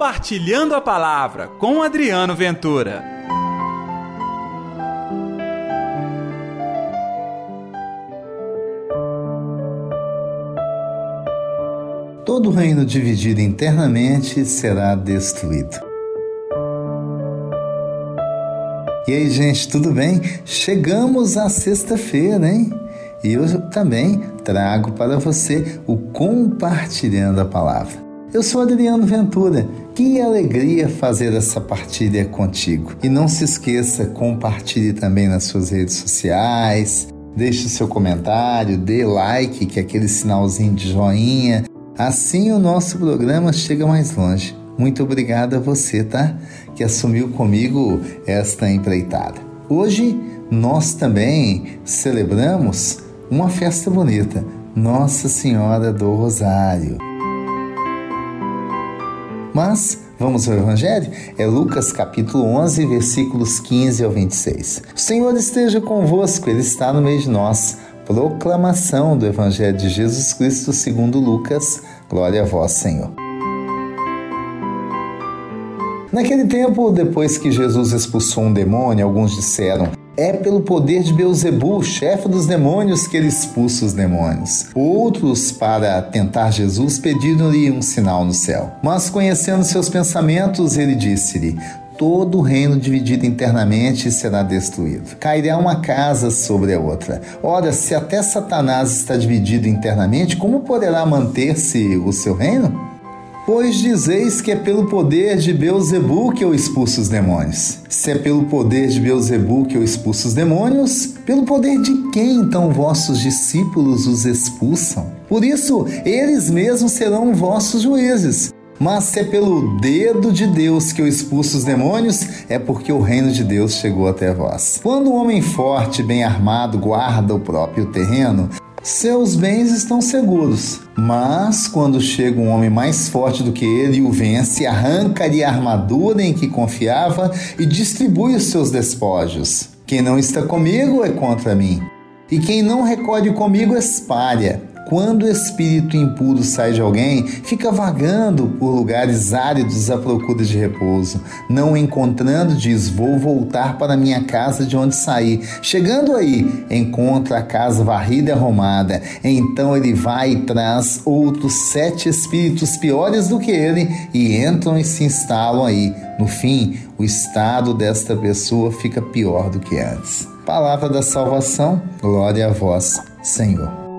Compartilhando a Palavra com Adriano Ventura. Todo reino dividido internamente será destruído. E aí, gente, tudo bem? Chegamos à sexta-feira, hein? E eu também trago para você o Compartilhando a Palavra. Eu sou Adriano Ventura. Que alegria fazer essa partilha contigo. E não se esqueça, compartilhe também nas suas redes sociais, deixe seu comentário, dê like, que é aquele sinalzinho de joinha. Assim o nosso programa chega mais longe. Muito obrigado a você, tá? Que assumiu comigo esta empreitada. Hoje nós também celebramos uma festa bonita, Nossa Senhora do Rosário. Mas vamos ao Evangelho? É Lucas capítulo 11, versículos 15 ao 26. O Senhor esteja convosco, Ele está no meio de nós. Proclamação do Evangelho de Jesus Cristo segundo Lucas. Glória a vós, Senhor. Naquele tempo, depois que Jesus expulsou um demônio, alguns disseram: é pelo poder de Beuzebu, chefe dos demônios, que ele expulsa os demônios. Outros, para tentar Jesus, pediram-lhe um sinal no céu. Mas, conhecendo seus pensamentos, ele disse-lhe: todo reino dividido internamente será destruído. Cairá uma casa sobre a outra. Ora, se até Satanás está dividido internamente, como poderá manter-se o seu reino? Pois dizeis que é pelo poder de Beuzebu que eu expulso os demônios. Se é pelo poder de Beuzebu que eu expulso os demônios, pelo poder de quem então vossos discípulos os expulsam? Por isso, eles mesmos serão vossos juízes. Mas se é pelo dedo de Deus que eu expulso os demônios, é porque o reino de Deus chegou até vós. Quando um homem forte, bem armado, guarda o próprio terreno, seus bens estão seguros. Mas quando chega um homem mais forte do que ele e o vence, arranca-lhe a armadura em que confiava e distribui os seus despojos. Quem não está comigo é contra mim, e quem não recolhe comigo espalha. Quando o espírito impuro sai de alguém, fica vagando por lugares áridos à procura de repouso. Não encontrando, diz: Vou voltar para minha casa de onde saí. Chegando aí, encontra a casa varrida e arrumada. Então ele vai e traz outros sete espíritos piores do que ele e entram e se instalam aí. No fim, o estado desta pessoa fica pior do que antes. Palavra da salvação, glória a vós, Senhor.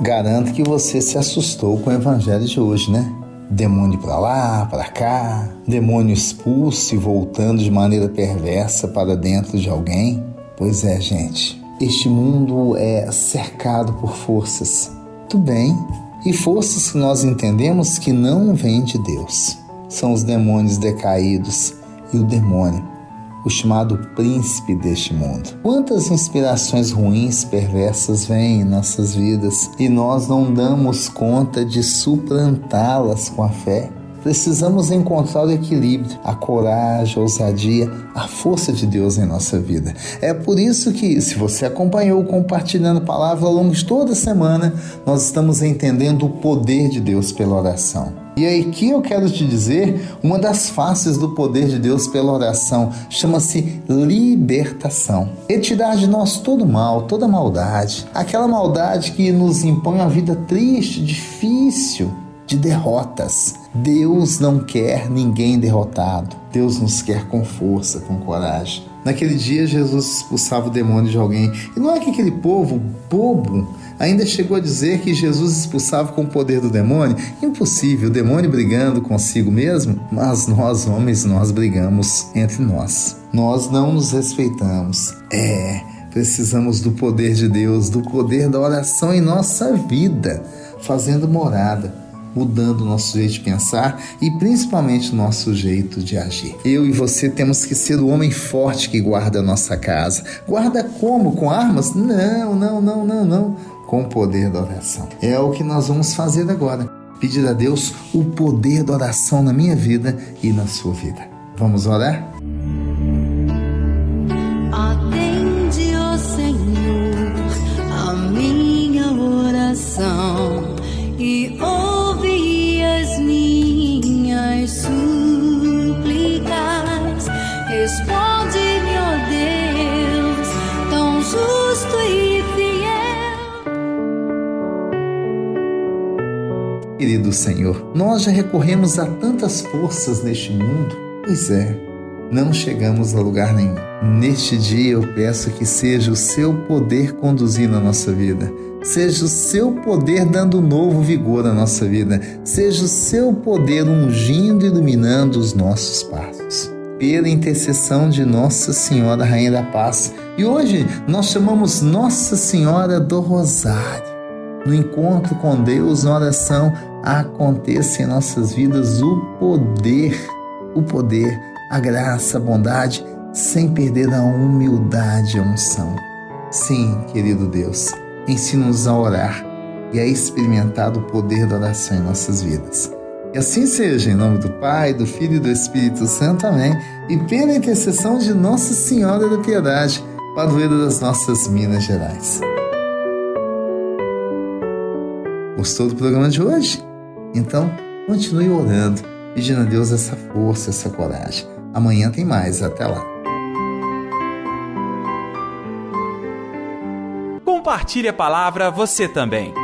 Garanto que você se assustou com o evangelho de hoje, né? Demônio para lá, para cá, demônio expulso e voltando de maneira perversa para dentro de alguém. Pois é, gente, este mundo é cercado por forças do bem e forças que nós entendemos que não vêm de Deus. São os demônios decaídos e o demônio o chamado príncipe deste mundo. Quantas inspirações ruins, perversas vêm em nossas vidas e nós não damos conta de suplantá-las com a fé? Precisamos encontrar o equilíbrio, a coragem, a ousadia, a força de Deus em nossa vida. É por isso que, se você acompanhou compartilhando a palavra ao longo de toda a semana, nós estamos entendendo o poder de Deus pela oração. E aí que eu quero te dizer, uma das faces do poder de Deus pela oração chama-se libertação. Ele tirar de nós todo mal, toda maldade, aquela maldade que nos impõe uma vida triste, difícil, de derrotas. Deus não quer ninguém derrotado. Deus nos quer com força, com coragem. Naquele dia, Jesus expulsava o demônio de alguém. E não é que aquele povo bobo ainda chegou a dizer que Jesus expulsava com o poder do demônio? Impossível, o demônio brigando consigo mesmo? Mas nós, homens, nós brigamos entre nós. Nós não nos respeitamos. É, precisamos do poder de Deus, do poder da oração em nossa vida, fazendo morada mudando o nosso jeito de pensar e principalmente o nosso jeito de agir. Eu e você temos que ser o homem forte que guarda a nossa casa. Guarda como? Com armas? Não, não, não, não, não. Com o poder da oração. É o que nós vamos fazer agora. Pedir a Deus o poder da oração na minha vida e na sua vida. Vamos orar? Responde-me, Deus, tão justo e fiel. Querido Senhor, nós já recorremos a tantas forças neste mundo, pois é, não chegamos a lugar nenhum. Neste dia eu peço que seja o seu poder conduzindo a nossa vida. Seja o seu poder dando novo vigor à nossa vida. Seja o seu poder ungindo e iluminando os nossos passos. Pela intercessão de Nossa Senhora Rainha da Paz. E hoje nós chamamos Nossa Senhora do Rosário. No encontro com Deus, na oração, aconteça em nossas vidas o poder, o poder, a graça, a bondade, sem perder a humildade e a unção. Sim, querido Deus ensina-nos a orar e a experimentar o poder da oração em nossas vidas. E assim seja, em nome do Pai, do Filho e do Espírito Santo. Amém. E pela intercessão de Nossa Senhora da Piedade, padroeira das nossas Minas Gerais. Gostou do programa de hoje? Então, continue orando, pedindo a Deus essa força, essa coragem. Amanhã tem mais. Até lá. Compartilhe a palavra você também.